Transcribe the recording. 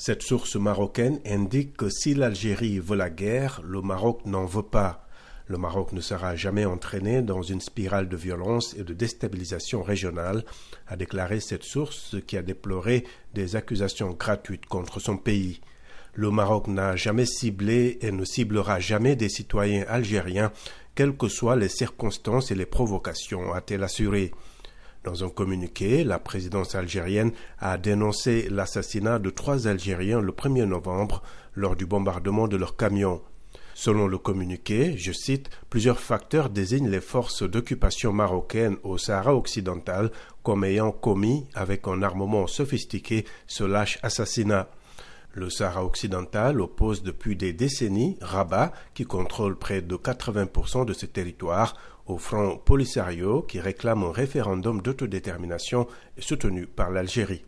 Cette source marocaine indique que si l'Algérie veut la guerre, le Maroc n'en veut pas. Le Maroc ne sera jamais entraîné dans une spirale de violence et de déstabilisation régionale, a déclaré cette source qui a déploré des accusations gratuites contre son pays. Le Maroc n'a jamais ciblé et ne ciblera jamais des citoyens algériens, quelles que soient les circonstances et les provocations, a-t-elle assuré. Dans un communiqué, la présidence algérienne a dénoncé l'assassinat de trois Algériens le 1er novembre lors du bombardement de leur camion. Selon le communiqué, je cite, plusieurs facteurs désignent les forces d'occupation marocaines au Sahara occidental comme ayant commis, avec un armement sophistiqué, ce lâche assassinat. Le Sahara occidental oppose depuis des décennies Rabat, qui contrôle près de 80% de ce territoire, au Front Polisario, qui réclame un référendum d'autodétermination soutenu par l'Algérie.